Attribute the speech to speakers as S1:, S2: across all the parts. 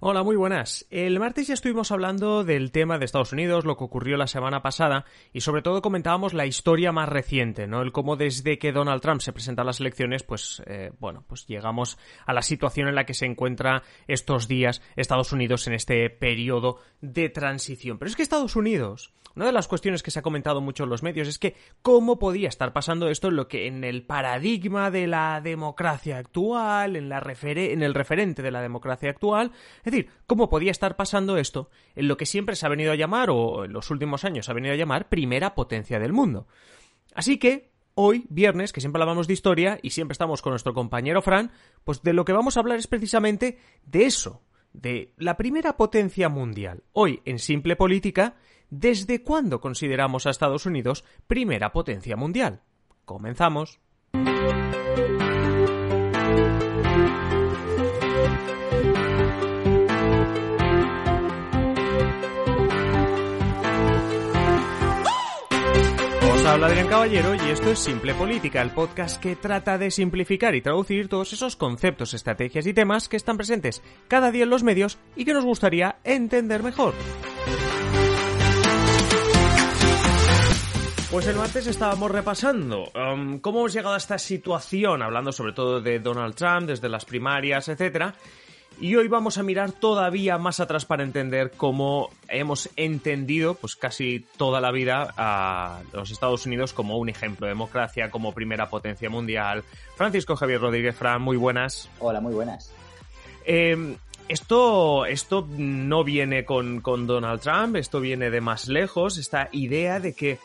S1: Hola, muy buenas. El martes ya estuvimos hablando del tema de Estados Unidos, lo que ocurrió la semana pasada, y sobre todo comentábamos la historia más reciente, ¿no? El cómo desde que Donald Trump se presenta a las elecciones, pues, eh, bueno, pues llegamos a la situación en la que se encuentra estos días Estados Unidos en este periodo de transición. Pero es que Estados Unidos una de las cuestiones que se ha comentado mucho en los medios es que cómo podía estar pasando esto en lo que en el paradigma de la democracia actual, en, la en el referente de la democracia actual, es decir, cómo podía estar pasando esto en lo que siempre se ha venido a llamar, o en los últimos años se ha venido a llamar, primera potencia del mundo. Así que, hoy, viernes, que siempre hablamos de historia y siempre estamos con nuestro compañero Fran, pues de lo que vamos a hablar es precisamente de eso, de la primera potencia mundial. Hoy, en Simple Política, ¿Desde cuándo consideramos a Estados Unidos primera potencia mundial? Comenzamos. Os habla Adrián Caballero y esto es Simple Política, el podcast que trata de simplificar y traducir todos esos conceptos, estrategias y temas que están presentes cada día en los medios y que nos gustaría entender mejor. Pues el martes estábamos repasando um, cómo hemos llegado a esta situación, hablando sobre todo de Donald Trump, desde las primarias, etcétera. Y hoy vamos a mirar todavía más atrás para entender cómo hemos entendido, pues casi toda la vida, a los Estados Unidos como un ejemplo de democracia, como primera potencia mundial. Francisco Javier Rodríguez Fran, muy buenas.
S2: Hola, muy buenas.
S1: Eh, esto, esto no viene con, con Donald Trump, esto viene de más lejos, esta idea de que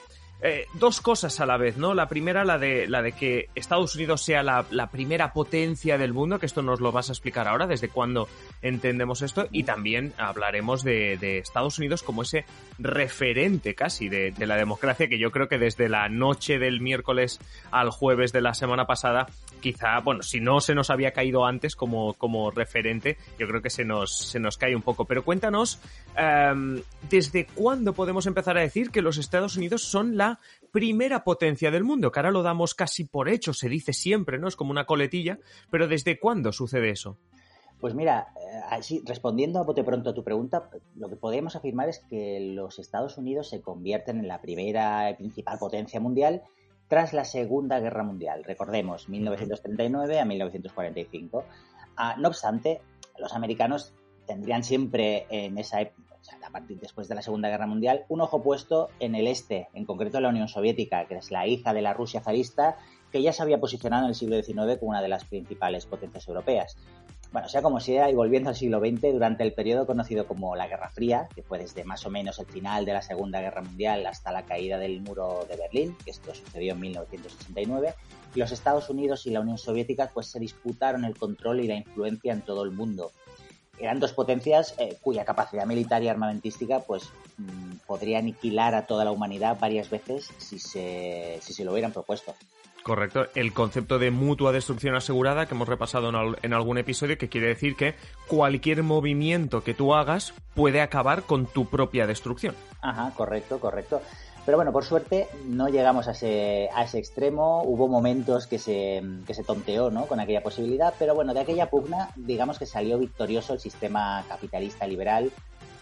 S1: eh, dos cosas a la vez, ¿no? La primera, la de, la de que Estados Unidos sea la, primera potencia del mundo, que esto nos lo vas a explicar ahora, desde cuándo entendemos esto, y también hablaremos de, Estados Unidos como ese referente casi de, la democracia, que yo creo que desde la noche del miércoles al jueves de la semana pasada, quizá, bueno, si no se nos había caído antes como, como referente, yo creo que se nos, se nos cae un poco. Pero cuéntanos, em, ¿desde cuándo podemos empezar a decir que los Estados Unidos son la primera potencia del mundo, que ahora lo damos casi por hecho, se dice siempre, ¿no? Es como una coletilla, pero ¿desde cuándo sucede eso?
S2: Pues mira, eh, respondiendo a pronto a tu pregunta, lo que podemos afirmar es que los Estados Unidos se convierten en la primera y principal potencia mundial tras la Segunda Guerra Mundial. Recordemos, 1939 a 1945. Ah, no obstante, los americanos tendrían siempre en esa época a partir después de la Segunda Guerra Mundial, un ojo puesto en el este, en concreto en la Unión Soviética, que es la hija de la Rusia zarista, que ya se había posicionado en el siglo XIX como una de las principales potencias europeas. Bueno, sea como sea, y volviendo al siglo XX, durante el periodo conocido como la Guerra Fría, que fue desde más o menos el final de la Segunda Guerra Mundial hasta la caída del muro de Berlín, que esto sucedió en 1989, los Estados Unidos y la Unión Soviética pues se disputaron el control y la influencia en todo el mundo eran dos potencias eh, cuya capacidad militar y armamentística pues mm, podría aniquilar a toda la humanidad varias veces si se, si se lo hubieran propuesto.
S1: Correcto, el concepto de mutua destrucción asegurada que hemos repasado en, algún episodio, que quiere decir que cualquier movimiento que tú hagas puede acabar con tu propia destrucción.
S2: Ajá, correcto, correcto. Pero bueno, por suerte no llegamos a ese, a ese extremo. Hubo momentos que se, que se tonteó ¿no? con aquella posibilidad, pero bueno, de aquella pugna, digamos que salió victorioso el sistema capitalista liberal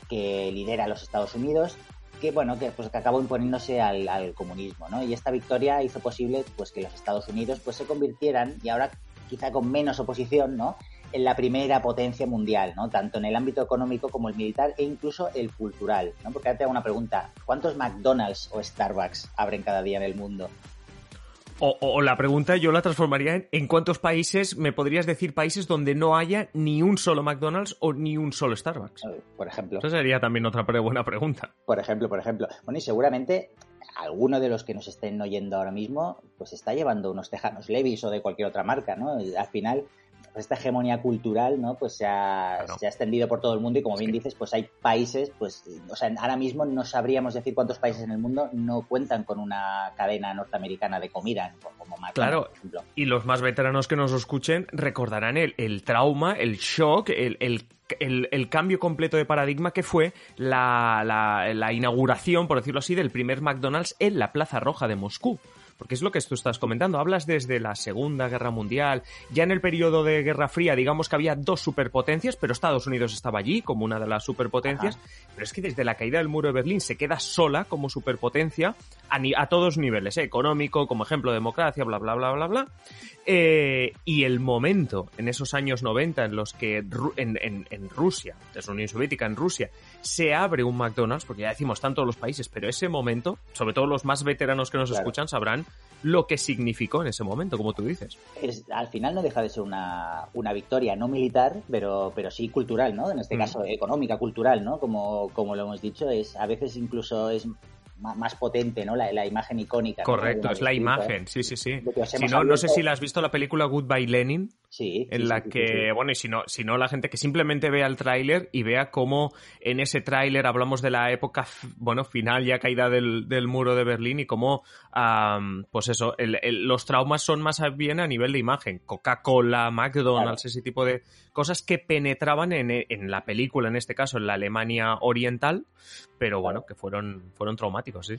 S2: que lidera los Estados Unidos, que bueno, que, pues, que acabó imponiéndose al, al, comunismo, ¿no? Y esta victoria hizo posible pues que los Estados Unidos pues se convirtieran, y ahora quizá con menos oposición, ¿no? en la primera potencia mundial, ¿no? Tanto en el ámbito económico como el militar e incluso el cultural, ¿no? Porque ahora te hago una pregunta, ¿cuántos McDonald's o Starbucks abren cada día en el mundo?
S1: O, la pregunta yo la transformaría en ¿en cuántos países me podrías decir países donde no haya ni un solo McDonald's o ni un solo Starbucks?
S2: Por ejemplo.
S1: Esa sería también otra buena pregunta.
S2: Por ejemplo, por ejemplo. Bueno, y seguramente alguno de los que nos estén oyendo ahora mismo, pues está llevando unos tejanos Levis o de cualquier otra marca, ¿no? Al final, pues esta hegemonía cultural, ¿no? Pues se ha, se ha, extendido por todo el mundo y como bien dices, pues hay países, pues, o sea, ahora mismo no sabríamos decir cuántos países en el mundo no cuentan con una cadena norteamericana de comida, como McDonald's,
S1: claro, por ejemplo. Y los más veteranos que nos escuchen recordarán el, el trauma, el shock, el, el el, el, cambio completo de paradigma que fue la, la, la, inauguración, por decirlo así, del primer McDonald's en la Plaza Roja de Moscú porque es lo que tú estás comentando. Hablas desde la Segunda Guerra Mundial, ya en el periodo de Guerra Fría, digamos que había dos superpotencias, pero Estados Unidos estaba allí como una de las superpotencias, pero es que desde la caída del muro de Berlín se queda sola como superpotencia a, a todos niveles, ¿eh? económico, como ejemplo de democracia, bla, bla, bla, bla, bla. Eh, y el momento en esos años 90 en los que en, en, en Rusia, desde la Unión Soviética, en Rusia, se abre un McDonald's, porque ya decimos tanto los países, pero ese momento, sobre todo los más veteranos que nos claro. escuchan, sabrán lo que significó en ese momento, como tú dices.
S2: Es, al final no deja de ser una, una, victoria no militar, pero, pero sí cultural, ¿no? En este mm. caso económica, cultural, ¿no? Como, como lo hemos dicho, es a veces incluso es más potente, ¿no? La, la imagen icónica.
S1: Correcto,
S2: ¿no?
S1: es la imagen, sí, sí, sí. Si no, no sé si la has visto la película Goodbye Lenin.
S2: Sí.
S1: En
S2: sí,
S1: la
S2: sí,
S1: que, bueno, y si no, si no, la gente que simplemente vea el tráiler y vea cómo en ese tráiler hablamos de la época, bueno, final, ya caída del, del muro de Berlín y cómo, um, pues eso, el, el, los traumas son más bien a nivel de imagen. Coca-Cola, McDonald's, claro. ese tipo de cosas que penetraban en, en la película, en este caso, en la Alemania oriental, pero bueno, que fueron, fueron traumáticos, sí.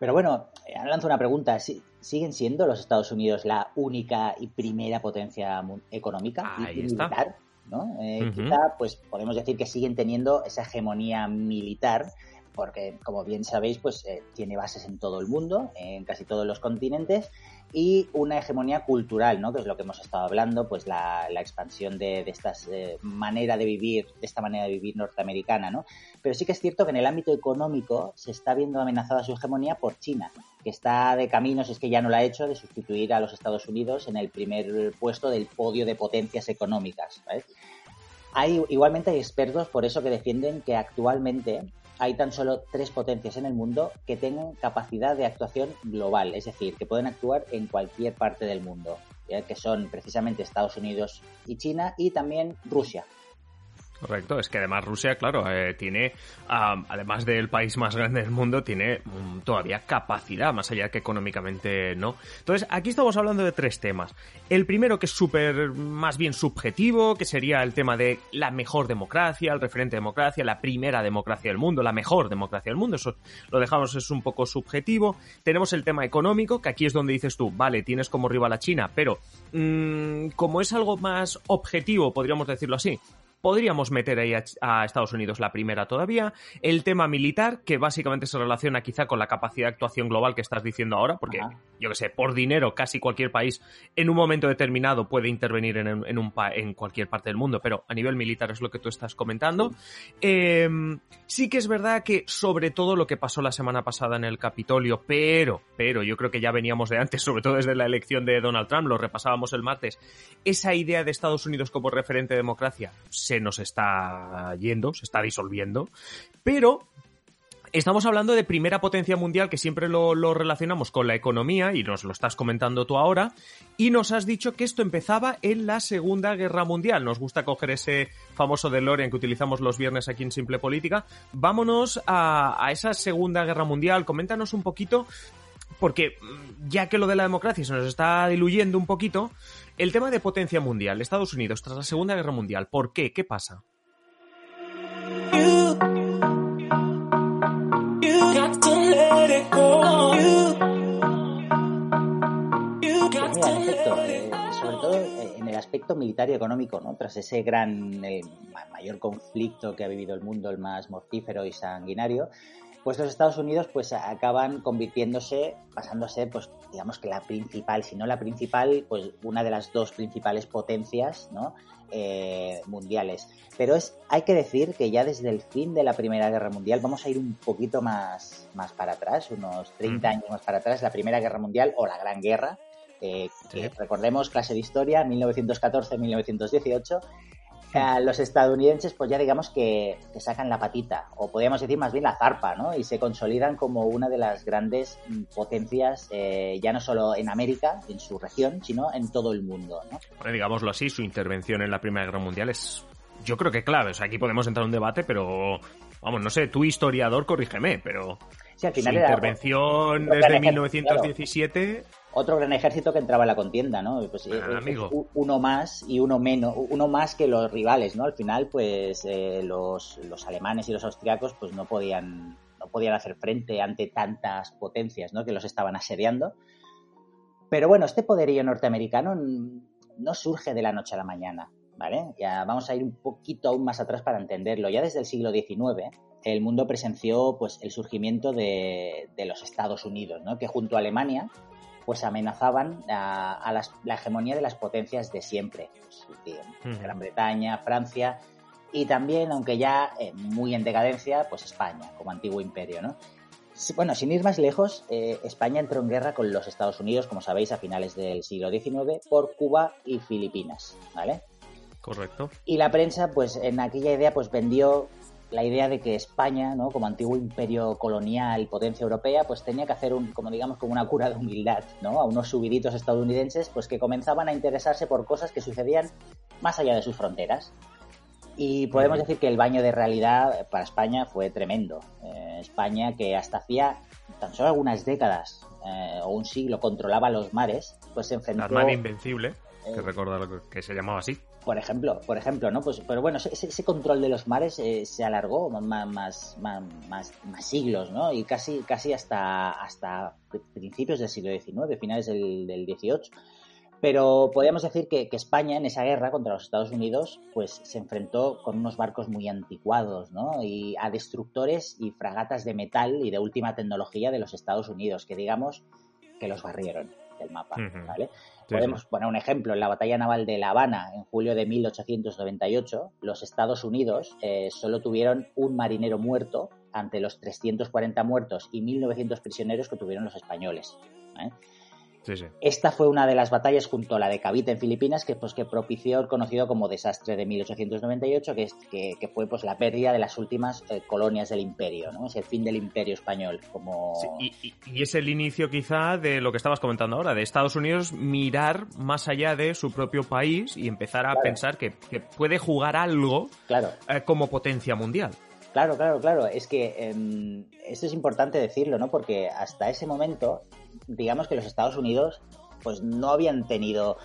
S2: Pero bueno, lanzo una pregunta. ¿Siguen siendo los Estados Unidos la única y primera potencia económica
S1: Ahí
S2: y
S1: está.
S2: militar? ¿no? Eh,
S1: Uh -huh.
S2: Quizá, pues podemos decir que siguen teniendo esa hegemonía militar, porque como bien sabéis, pues eh, tiene bases en todo el mundo, en casi todos los continentes, y una hegemonía cultural, ¿no? Que es lo que hemos estado hablando, pues la, la expansión de, de esta eh, manera de vivir, de esta manera de vivir norteamericana, ¿no? Pero sí que es cierto que en el ámbito económico se está viendo amenazada su hegemonía por China, que está de camino, si es que ya no la ha hecho, de sustituir a los Estados Unidos en el primer puesto del podio de potencias económicas. Hay, igualmente hay expertos por eso que defienden que actualmente hay tan solo tres potencias en el mundo que tengan capacidad de actuación global, es decir, que pueden actuar en cualquier parte del mundo, que son precisamente Estados Unidos y China y también Rusia.
S1: Correcto, es que además Rusia, claro, eh, tiene, además del país más grande del mundo, tiene um, todavía capacidad, más allá que económicamente no. Entonces, aquí estamos hablando de tres temas. El primero que es súper, más bien subjetivo, que sería el tema de la mejor democracia, el referente de democracia, la primera democracia del mundo, la mejor democracia del mundo, eso lo dejamos, es un poco subjetivo. Tenemos el tema económico, que aquí es donde dices tú, vale, tienes como rival a China, pero mmm, como es algo más objetivo, podríamos decirlo así, podríamos meter ahí a, a, Estados Unidos la primera todavía. El tema militar, que básicamente se relaciona quizá con la capacidad de actuación global que estás diciendo ahora, porque Ajá. yo que sé, por dinero casi cualquier país en un momento determinado puede intervenir en, en, un en cualquier parte del mundo, pero a nivel militar es lo que tú estás comentando. Eh, sí que es verdad que sobre todo lo que pasó la semana pasada en el Capitolio, pero, pero yo creo que ya veníamos de antes, sobre todo desde la elección de Donald Trump, lo repasábamos el martes, esa idea de Estados Unidos como referente de democracia se nos está yendo, se está disolviendo, pero Estamos hablando de primera potencia mundial que siempre lo, relacionamos con la economía y nos lo estás comentando tú ahora y nos has dicho que esto empezaba en la Segunda Guerra Mundial. Nos gusta coger ese famoso DeLorean que utilizamos los viernes aquí en Simple Política. Vámonos a, a esa Segunda Guerra Mundial. Coméntanos un poquito porque ya que lo de la democracia se nos está diluyendo un poquito, el tema de potencia mundial, Estados Unidos tras la Segunda Guerra Mundial, ¿por qué? ¿Qué pasa?
S2: Eh, sobre todo en el aspecto militar y económico, ¿no? Tras ese gran, el mayor conflicto que ha vivido el mundo, el más mortífero y sanguinario, pues los Estados Unidos pues acaban convirtiéndose, ser pues digamos que la principal, si no la principal, pues una de las dos principales potencias, ¿no? Eh, mundiales. Pero es, hay que decir que ya desde el fin de la Primera Guerra Mundial vamos a ir un poquito más, más para atrás, unos 30 años más para atrás, la Primera Guerra Mundial o la Gran Guerra, eh, sí. que recordemos, clase de historia, 1914-1918, los estadounidenses, pues ya digamos que, sacan la patita, o podríamos decir más bien la zarpa, ¿no? Y se consolidan como una de las grandes mm, potencias, eh, ya no solo en América, en su región, sino en todo el mundo, ¿no?
S1: Bueno, digámoslo así, su intervención en la Primera Guerra Mundial es, yo creo que clave. O sea, aquí podemos entrar en un debate, pero, vamos, no sé, tú historiador, corrígeme, pero...
S2: Sí, al final
S1: su intervención desde 1917
S2: otro gran ejército que entraba en la contienda, ¿no? Pues,
S1: eh,
S2: uno más y uno menos, uno más que los rivales, ¿no? Al final, pues eh, los, los, alemanes y los austriacos, pues no podían, no podían hacer frente ante tantas potencias, ¿no? Que los estaban asediando. Pero bueno, este poderío norteamericano no surge de la noche a la mañana, ¿vale? Ya vamos a ir un poquito aún más atrás para entenderlo. Ya desde el siglo XIX, el mundo presenció, pues, el surgimiento de, de los Estados Unidos, ¿no? Que junto a Alemania pues amenazaban a, la hegemonía de las potencias de siempre, pues, Gran Bretaña, Francia y también, aunque ya eh, muy en decadencia, pues España como antiguo imperio, ¿no? Bueno, sin ir más lejos, eh, España entró en guerra con los Estados Unidos, como sabéis, a finales del siglo XIX por Cuba y Filipinas, ¿vale?
S1: Correcto.
S2: Y la prensa, pues en aquella idea, pues vendió la idea de que España, ¿no? como antiguo imperio colonial, potencia europea, pues tenía que hacer un, como digamos, como una cura de humildad, ¿no? A unos subiditos estadounidenses, pues que comenzaban a interesarse por cosas que sucedían más allá de sus fronteras. Y podemos decir que el baño de realidad para España fue tremendo. Eh, España, que hasta hacía tan solo algunas décadas eh, o un siglo controlaba los mares, pues se enfrentó...
S1: La invencible, que eh, recordar que se llamaba así
S2: por ejemplo, por ejemplo, ¿no? Pues, pero bueno, ese, control de los mares eh, se alargó más, más, más, más, siglos, ¿no? Y casi, casi hasta, hasta principios del siglo XIX, finales del, del XVIII. Pero podríamos decir que, que, España en esa guerra contra los Estados Unidos, pues se enfrentó con unos barcos muy anticuados, ¿no? Y a destructores y fragatas de metal y de última tecnología de los Estados Unidos, que digamos que los barrieron del mapa, ¿vale? Podemos poner un ejemplo. En la batalla naval de La Habana, en julio de 1898, los Estados Unidos eh, solo tuvieron un marinero muerto ante los 340 muertos y 1.900 prisioneros que tuvieron los españoles. ¿eh? Esta fue una de las batallas junto a la de Cavite en Filipinas que, pues, que propició el conocido como desastre de 1898, que, es, que, fue pues, la pérdida de las últimas eh, colonias del imperio, ¿no? es el fin del imperio español. Como...
S1: y, es el inicio quizá de lo que estabas comentando ahora, de Estados Unidos mirar más allá de su propio país y empezar a pensar que, puede jugar algo
S2: claro.
S1: Eh, como potencia mundial.
S2: Claro, claro, claro. Es que eh, esto es importante decirlo, ¿no? Porque hasta ese momento digamos que los Estados Unidos pues no habían tenido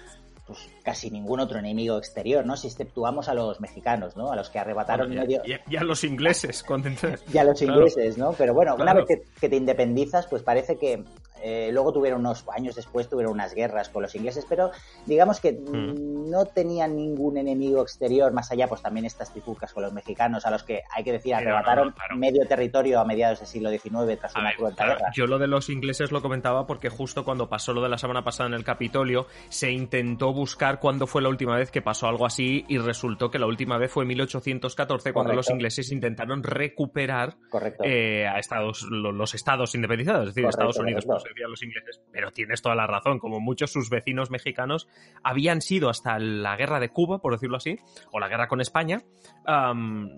S2: pues casi ningún otro enemigo exterior, ¿no? Si exceptuamos a los mexicanos, ¿no? A los que arrebataron
S1: medio... Y, a los ingleses,
S2: Y a los ingleses, ¿no? Pero bueno, una vez que, te independizas, pues parece que eh, luego tuvieron unos años después, tuvieron unas guerras con los ingleses, pero digamos que mm. no tenían ningún enemigo exterior, más allá, pues también estas trifulcas con los mexicanos, a los que hay que decir, arrebataron medio territorio a mediados del siglo XIX tras una guerra.
S1: Yo lo de los ingleses lo comentaba porque justo cuando pasó lo de la semana pasada en el Capitolio, se intentó buscar cuándo fue la última vez que pasó algo así y resultó que la última vez fue en 1814 cuando los ingleses intentaron recuperar eh, a Estados, los, estados independizados, es decir, Estados Unidos los ingleses, pero tienes toda la razón, como muchos sus vecinos mexicanos habían sido hasta la guerra de Cuba, por decirlo así, o la guerra con España,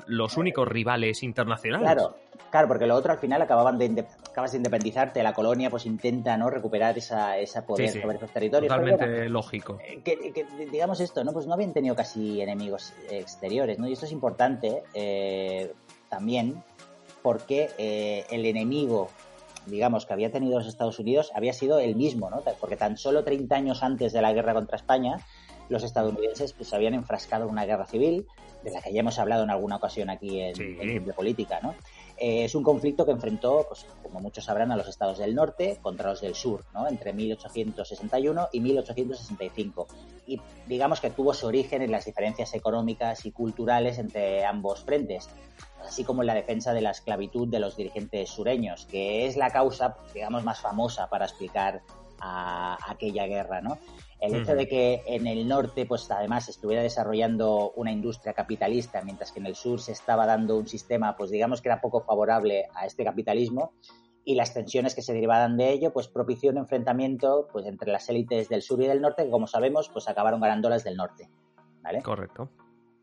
S1: los únicos rivales internacionales.
S2: Claro, claro, porque lo otro al final acababan de acabas de independizarte, la colonia pues intenta no recuperar esa, esa poder sobre esos territorios.
S1: Totalmente lógico.
S2: Eh, que, digamos esto, ¿no? Pues no habían tenido casi enemigos exteriores, ¿no? Y esto es importante eh, también porque eh, el enemigo digamos, que había tenido los Estados Unidos había sido el mismo, ¿no? Porque tan solo 30 años antes de la guerra contra España, los estadounidenses pues, se habían enfrascado en una guerra civil, de la que ya hemos hablado en alguna ocasión aquí en, Simple Política, ¿no? Eh, es un conflicto que enfrentó, pues, como muchos sabrán, a los estados del norte contra los del sur, ¿no? entre 1861 y 1865. Y digamos que tuvo su origen en las diferencias económicas y culturales entre ambos frentes, así como en la defensa de la esclavitud de los dirigentes sureños, que es la causa, digamos, más famosa para explicar a aquella guerra, ¿no? El hecho de que en el norte, pues además estuviera desarrollando una industria capitalista, mientras que en el sur se estaba dando un sistema, pues digamos que era poco favorable a este capitalismo, y las tensiones que se derivaban de ello, pues propició un enfrentamiento pues entre las élites del sur y del norte, que como sabemos, pues acabaron ganando las del norte. ¿Vale?
S1: Correcto.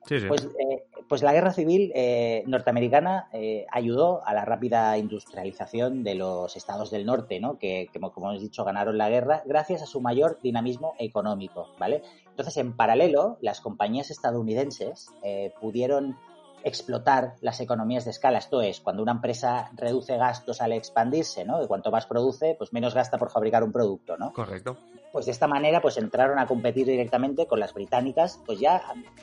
S2: Pues, eh, pues, la guerra civil eh, norteamericana eh, ayudó a la rápida industrialización de los estados del norte, ¿no? que, como, como hemos dicho, ganaron la guerra gracias a su mayor dinamismo económico. ¿vale? Entonces, en paralelo, las compañías estadounidenses pudieron explotar las economías de escala. Esto es, cuando una empresa reduce gastos al expandirse, ¿no? Y cuanto más produce, pues menos gasta por fabricar un producto, ¿no?
S1: Correcto
S2: pues de esta manera pues entraron a competir directamente con las británicas pues ya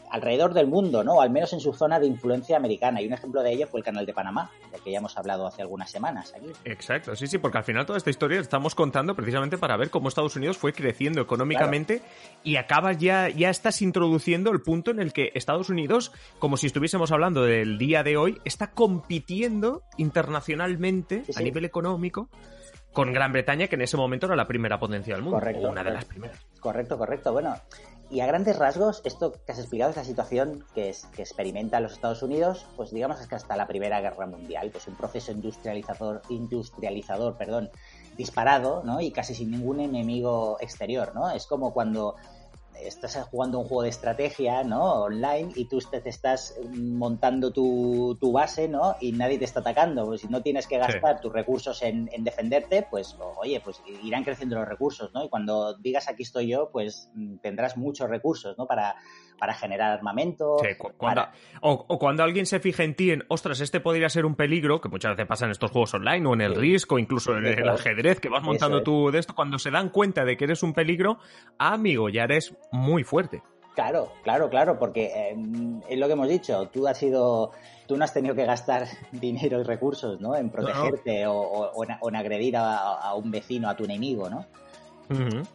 S2: alrededor del mundo, ¿no? O al menos en su zona de influencia americana. Y un ejemplo de ello fue el canal de Panamá, del que ya hemos hablado hace algunas semanas aquí.
S1: Exacto, sí, sí, porque al final toda esta historia estamos contando precisamente para ver cómo Estados Unidos fue creciendo económicamente y acabas ya, ya estás introduciendo el punto en el que Estados Unidos, como si estuviésemos hablando del día de hoy, está compitiendo internacionalmente a nivel económico con Gran Bretaña, que en ese momento era la primera potencia del mundo.
S2: Correcto.
S1: una de las primeras.
S2: Correcto, correcto. Bueno, y a grandes rasgos, esto que has explicado es la situación que, es, que experimenta los Estados Unidos, pues digamos es que hasta la Primera Guerra Mundial, pues un proceso industrializador, industrializador, perdón, disparado, ¿no? Y casi sin ningún enemigo exterior, ¿no? Es como cuando estás jugando un juego de estrategia, ¿no? Online y tú te, estás montando tu, base, ¿no? Y nadie te está atacando. Pues si no tienes que gastar tus recursos en, defenderte, pues oye, pues irán creciendo los recursos, ¿no? Y cuando digas aquí estoy yo, pues mm, tendrás muchos recursos, ¿no? Para, para generar armamento.
S1: o, cuando alguien se fija en ti en, ostras, este podría ser un peligro, que muchas veces pasa en estos juegos online o en el Risk o incluso en el ajedrez que vas montando tú de esto, cuando se dan cuenta de que eres un peligro, amigo, ya eres muy fuerte.
S2: Claro, claro, claro, porque em, es lo que hemos dicho, tú has sido, tú no has tenido que gastar dinero y recursos, ¿no? En protegerte O, en, agredir a, un vecino, a tu enemigo, ¿no?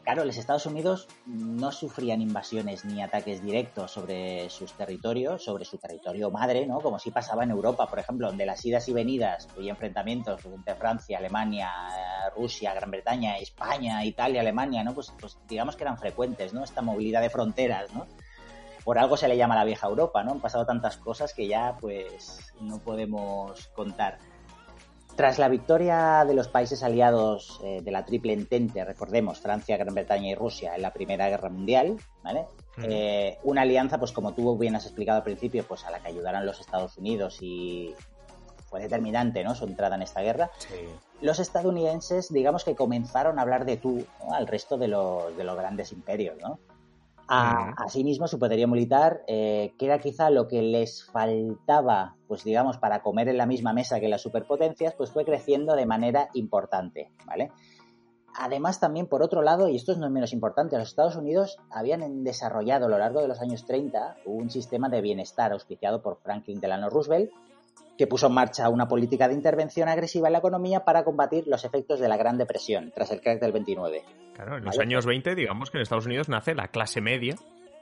S2: Claro, los Estados Unidos no sufrían invasiones ni ataques directos sobre sus territorios, sobre su territorio madre, ¿no? Como si pasaba en Europa, por ejemplo, donde las idas y venidas y enfrentamientos entre Francia, Alemania, Rusia, Gran Bretaña, España, Italia, Alemania, ¿no? Pues, pues digamos que eran frecuentes, ¿no? Esta movilidad de fronteras, ¿no? Por algo se le llama la vieja Europa, ¿no? Han pasado tantas cosas que ya, pues, no podemos contar. Tras la victoria de los países aliados eh, de la Triple Entente, recordemos, Francia, Gran Bretaña y Rusia en la Primera Guerra Mundial, ¿vale? Eh, una alianza, pues como tú bien has explicado al principio, pues a la que ayudaron los Estados Unidos y fue determinante, ¿no? Su entrada en esta guerra. Los estadounidenses, digamos que comenzaron a hablar de tú al resto de los, de los grandes imperios, ¿no? A, asimismo, su poderío militar, eh, que era quizá lo que les faltaba, pues digamos, para comer en la misma mesa que las superpotencias, pues fue creciendo de manera importante, ¿vale? Además, también, por otro lado, y esto no es menos importante, los Estados Unidos habían desarrollado a lo largo de los años 30 un sistema de bienestar auspiciado por Franklin Delano Roosevelt, que puso en marcha una política de intervención agresiva en la economía para combatir los efectos de la Gran Depresión tras el crack del 29.
S1: Claro, en los años 20, digamos que en Estados Unidos nace la clase media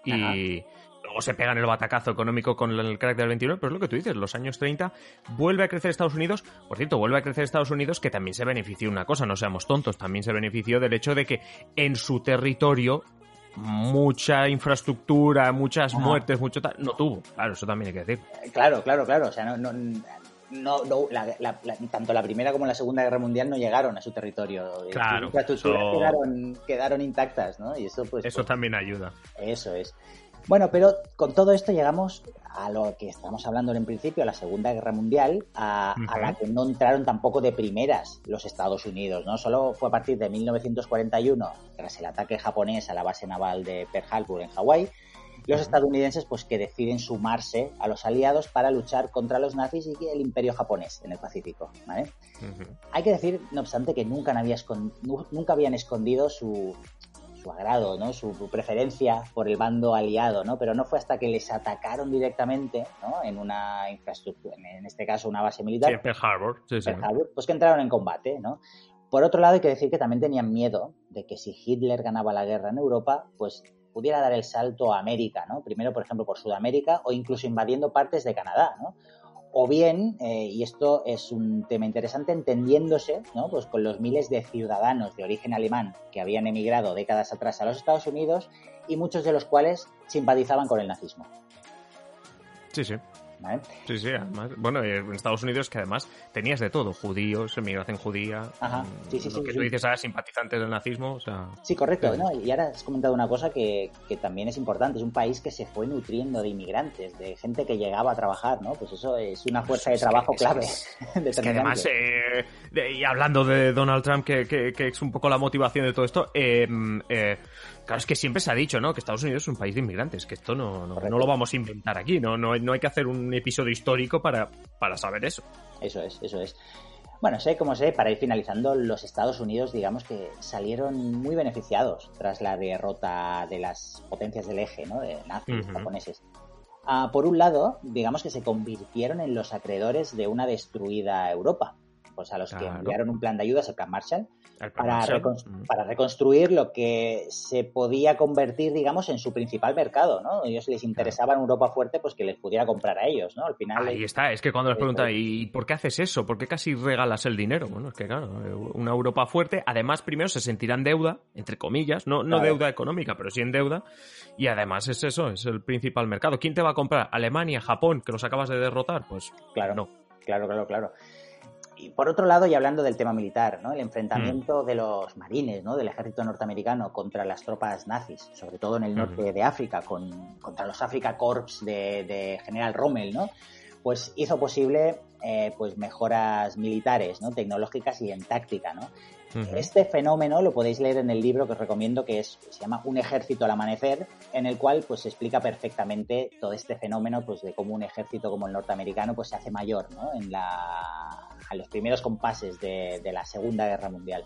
S1: y luego se pegan el batacazo económico con el crack del 29, pero es lo que tú dices, los años 30 vuelve a crecer Estados Unidos, por cierto, vuelve a crecer Estados Unidos que también se benefició una cosa, no seamos tontos, también se benefició del hecho de que en su territorio mucha infraestructura, muchas muertes, mucho tal, no tuvo. Claro, eso también hay que decir.
S2: Claro, claro, claro. O sea, no, no, no tanto la primera como la segunda guerra mundial no llegaron a su territorio.
S1: Claro.
S2: Las infraestructuras quedaron, quedaron intactas, ¿no? Y eso, pues.
S1: Eso
S2: pues
S1: también ayuda.
S2: Eso es. Bueno, pero con todo esto llegamos a lo que estamos hablando en principio, a la Segunda Guerra Mundial, a, la que no entraron tampoco de primeras los Estados Unidos, ¿no? Solo fue a partir de 1941, tras el ataque japonés a la base naval de Pearl Harbor en Hawái, los estadounidenses pues que deciden sumarse a los aliados para luchar contra los nazis y el imperio japonés en el Pacífico, ¿vale? Hay que decir, no obstante, que nunca, nunca habían escondido su, su agrado, ¿no? Su pues, por el bando aliado, ¿no? Pero no fue hasta que les atacaron directamente, ¿no? En una infraestructura, en este caso una base militar.
S1: Sí, Pearl Harbor, sí, sí.
S2: pues que entraron en combate, ¿no? Por otro lado, hay que decir que también tenían miedo de que si Hitler ganaba la guerra en Europa, pues pudiera dar el salto a América, ¿no? Primero, por ejemplo, por Sudamérica o incluso invadiendo partes de Canadá, ¿no? O bien, eh, y esto es un tema interesante, entendiéndose ¿no? pues con los miles de ciudadanos de origen alemán que habían emigrado décadas atrás a los Estados Unidos y muchos de los cuales simpatizaban con el nazismo.
S1: Sí, sí. Sí, sí, además, bueno, en Estados Unidos que además tenías de todo, judíos, emigración judía,
S2: Ajá,
S1: mm,
S2: sí, sí,
S1: lo
S2: sí,
S1: que
S2: sí.
S1: tú dices, ah, simpatizantes del nazismo, o sea...
S2: Sí, correcto.
S1: Sí.
S2: ¿no? Y ahora has comentado una cosa que, que también es importante. Es un país que se fue nutriendo de inmigrantes, de gente que llegaba a trabajar, ¿no? Pues eso es una fuerza de trabajo
S1: es que-
S2: clave.
S1: Es que además, eh, de- y hablando de Donald Trump, que, que- que es un poco la motivación de todo esto, eh, mm, eh, claro, es que siempre se ha dicho, ¿no? Que Estados Unidos es un país de inmigrantes, que esto no, no, no lo vamos a inventar aquí, ¿no? No, no hay que hacer un episodio histórico para, para saber eso.
S2: Eso es, eso es. Bueno, sé como sé, para ir finalizando, los Estados Unidos, digamos que salieron muy beneficiados tras la derrota de las potencias del eje, ¿no? De nazis,
S1: Ujú.
S2: japoneses. Ah, por un lado, digamos que se convirtieron en los acreedores de una destruida Europa, pues a los que
S1: Claro.
S2: enviaron un plan de ayudas, el plan Marshall,
S1: El
S2: para,
S1: Marshall,
S2: recon-
S1: mm.
S2: para reconstruir lo que se podía convertir, digamos, en su principal mercado, ¿no? Ellos les interesaba en Europa fuerte, pues que les pudiera comprar a ellos, ¿no? Al final,
S1: Ahí está, es que cuando les preguntan. ¿y por qué haces eso? ¿Por qué casi regalas el dinero? Bueno, es que claro, una Europa fuerte, además primero se sentirá en deuda, entre comillas, no, no
S2: Claro.
S1: deuda económica, pero sí en deuda, y además es eso, es el principal mercado. ¿Quién te va a comprar? ¿Alemania, Japón, que los acabas de derrotar? Pues
S2: Claro,
S1: no.
S2: claro, claro, claro. Y por otro lado, y hablando del tema militar, ¿no? El enfrentamiento
S1: Mm.
S2: de los marines, ¿no? Del ejército norteamericano contra las tropas nazis, sobre todo en el norte de África, con, contra los Africa Corps de, de General Rommel, ¿no? Pues hizo posible eh, pues mejoras militares, ¿no? Tecnológicas y en táctica, ¿no? Este fenómeno lo podéis leer en el libro que os recomiendo, que es, se llama Un ejército al amanecer, en el cual pues se explica perfectamente todo este fenómeno pues de cómo un ejército como el norteamericano pues se hace mayor, ¿no? En la, a los primeros compases de, la Segunda Guerra Mundial.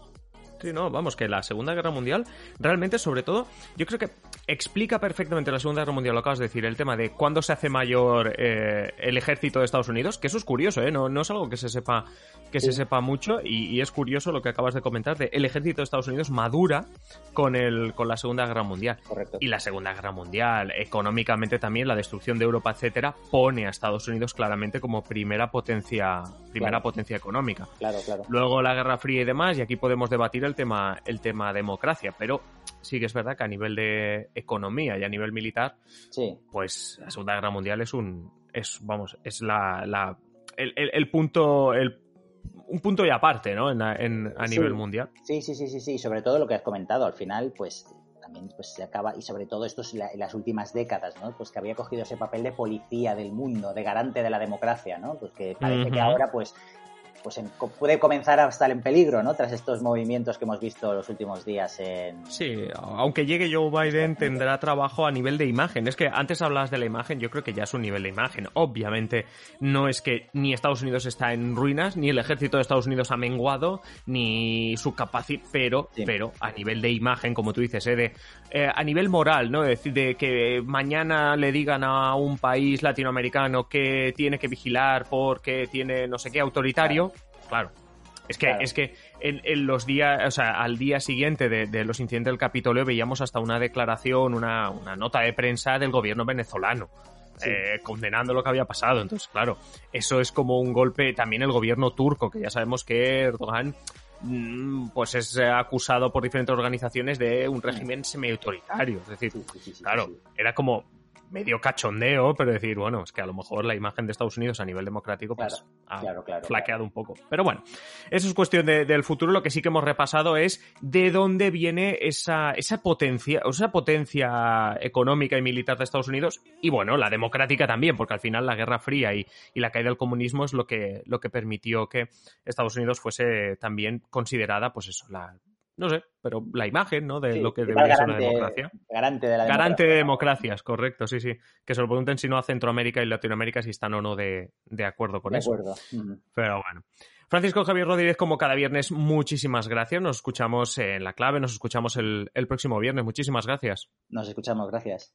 S1: Sí, no, vamos, que la Segunda Guerra Mundial, realmente, sobre todo, yo creo que explica perfectamente la Segunda Guerra Mundial, lo acabas de decir, el tema de cuándo se hace mayor eh, el ejército de Estados Unidos, que eso es curioso, ¿eh? No, no es algo que se sepa, que se sepa mucho, y, y es curioso lo que acabas de comentar, de el ejército de Estados Unidos madura con, el, con la Segunda Guerra Mundial.
S2: Correcto.
S1: Y la Segunda Guerra Mundial, económicamente también, la destrucción de Europa, etcétera, pone a Estados Unidos claramente como primera potencia, primera
S2: Claro.
S1: potencia económica.
S2: Claro, claro.
S1: Luego la Guerra Fría y demás, y aquí podemos debatir el tema, el tema democracia, pero sí que es verdad que a nivel de economía y a nivel militar,
S2: Sí,
S1: pues la Segunda Guerra Mundial es un, es, vamos, es la, la el, el- el punto, el, un punto y aparte, ¿no? En, en- a
S2: Sí.
S1: nivel mundial.
S2: sí, sí, sí, sí, sí. Sobre todo lo que has comentado, al final, pues también pues, se acaba, y sobre todo esto es la- en las últimas décadas, ¿no? Pues que había cogido ese papel de policía del mundo, de garante de la democracia, ¿no? Pues que parece que ahora, pues, pues en- puede comenzar a estar en peligro, ¿no? Tras estos movimientos que hemos visto los últimos días en...
S1: Sí, aunque llegue Joe Biden tendrá trabajo a nivel de imagen. Es que antes hablabas de la imagen, yo creo que ya es un nivel de imagen. Obviamente no es que ni Estados Unidos está en ruinas, ni el ejército de Estados Unidos ha menguado, ni su capacidad, pero,
S2: Sí.
S1: pero a nivel de imagen, como tú dices, ¿eh? de, eh, a nivel moral, ¿no? Es decir, de que mañana le digan a un país latinoamericano que tiene que vigilar porque tiene no sé qué autoritario, claro. Es que,
S2: Claro.
S1: es que en, en los días, o sea, al día siguiente de, de los incidentes del Capitolio veíamos hasta una declaración, una, una nota de prensa del gobierno venezolano.
S2: Sí.
S1: eh, condenando lo que había pasado. Entonces, claro, eso es como un golpe también el gobierno turco, que ya sabemos que Erdogan mm, pues es acusado por diferentes organizaciones de un régimen semi-autoritario. Es decir,
S2: Sí, sí,
S1: claro, era como medio cachondeo, pero decir, bueno, es que a lo mejor la imagen de Estados Unidos a nivel democrático pues
S2: Claro,
S1: ha
S2: claro, claro,
S1: flaqueado un poco. Pero bueno, eso es cuestión de- del futuro. Lo que sí que hemos repasado es de dónde viene esa, esa potencia, esa potencia económica y militar de Estados Unidos y bueno, la democrática también, porque al final la Guerra Fría y, y la caída del comunismo es lo que, lo que permitió que Estados Unidos fuese también considerada, pues eso, la, no sé, pero la imagen, ¿no? De
S2: Sí,
S1: lo que debería ser una
S2: garante-
S1: democracia.
S2: Garante de la
S1: Garante
S2: democracia.
S1: de democracias, correcto, sí, sí. Que se lo pregunten si no a Centroamérica y Latinoamérica si están o no de, de acuerdo con
S2: De
S1: eso.
S2: acuerdo.
S1: Pero bueno. Francisco Javier Rodríguez, como cada viernes, muchísimas gracias. Nos escuchamos en la clave, nos escuchamos el, el próximo viernes. Muchísimas gracias.
S2: Nos escuchamos, gracias.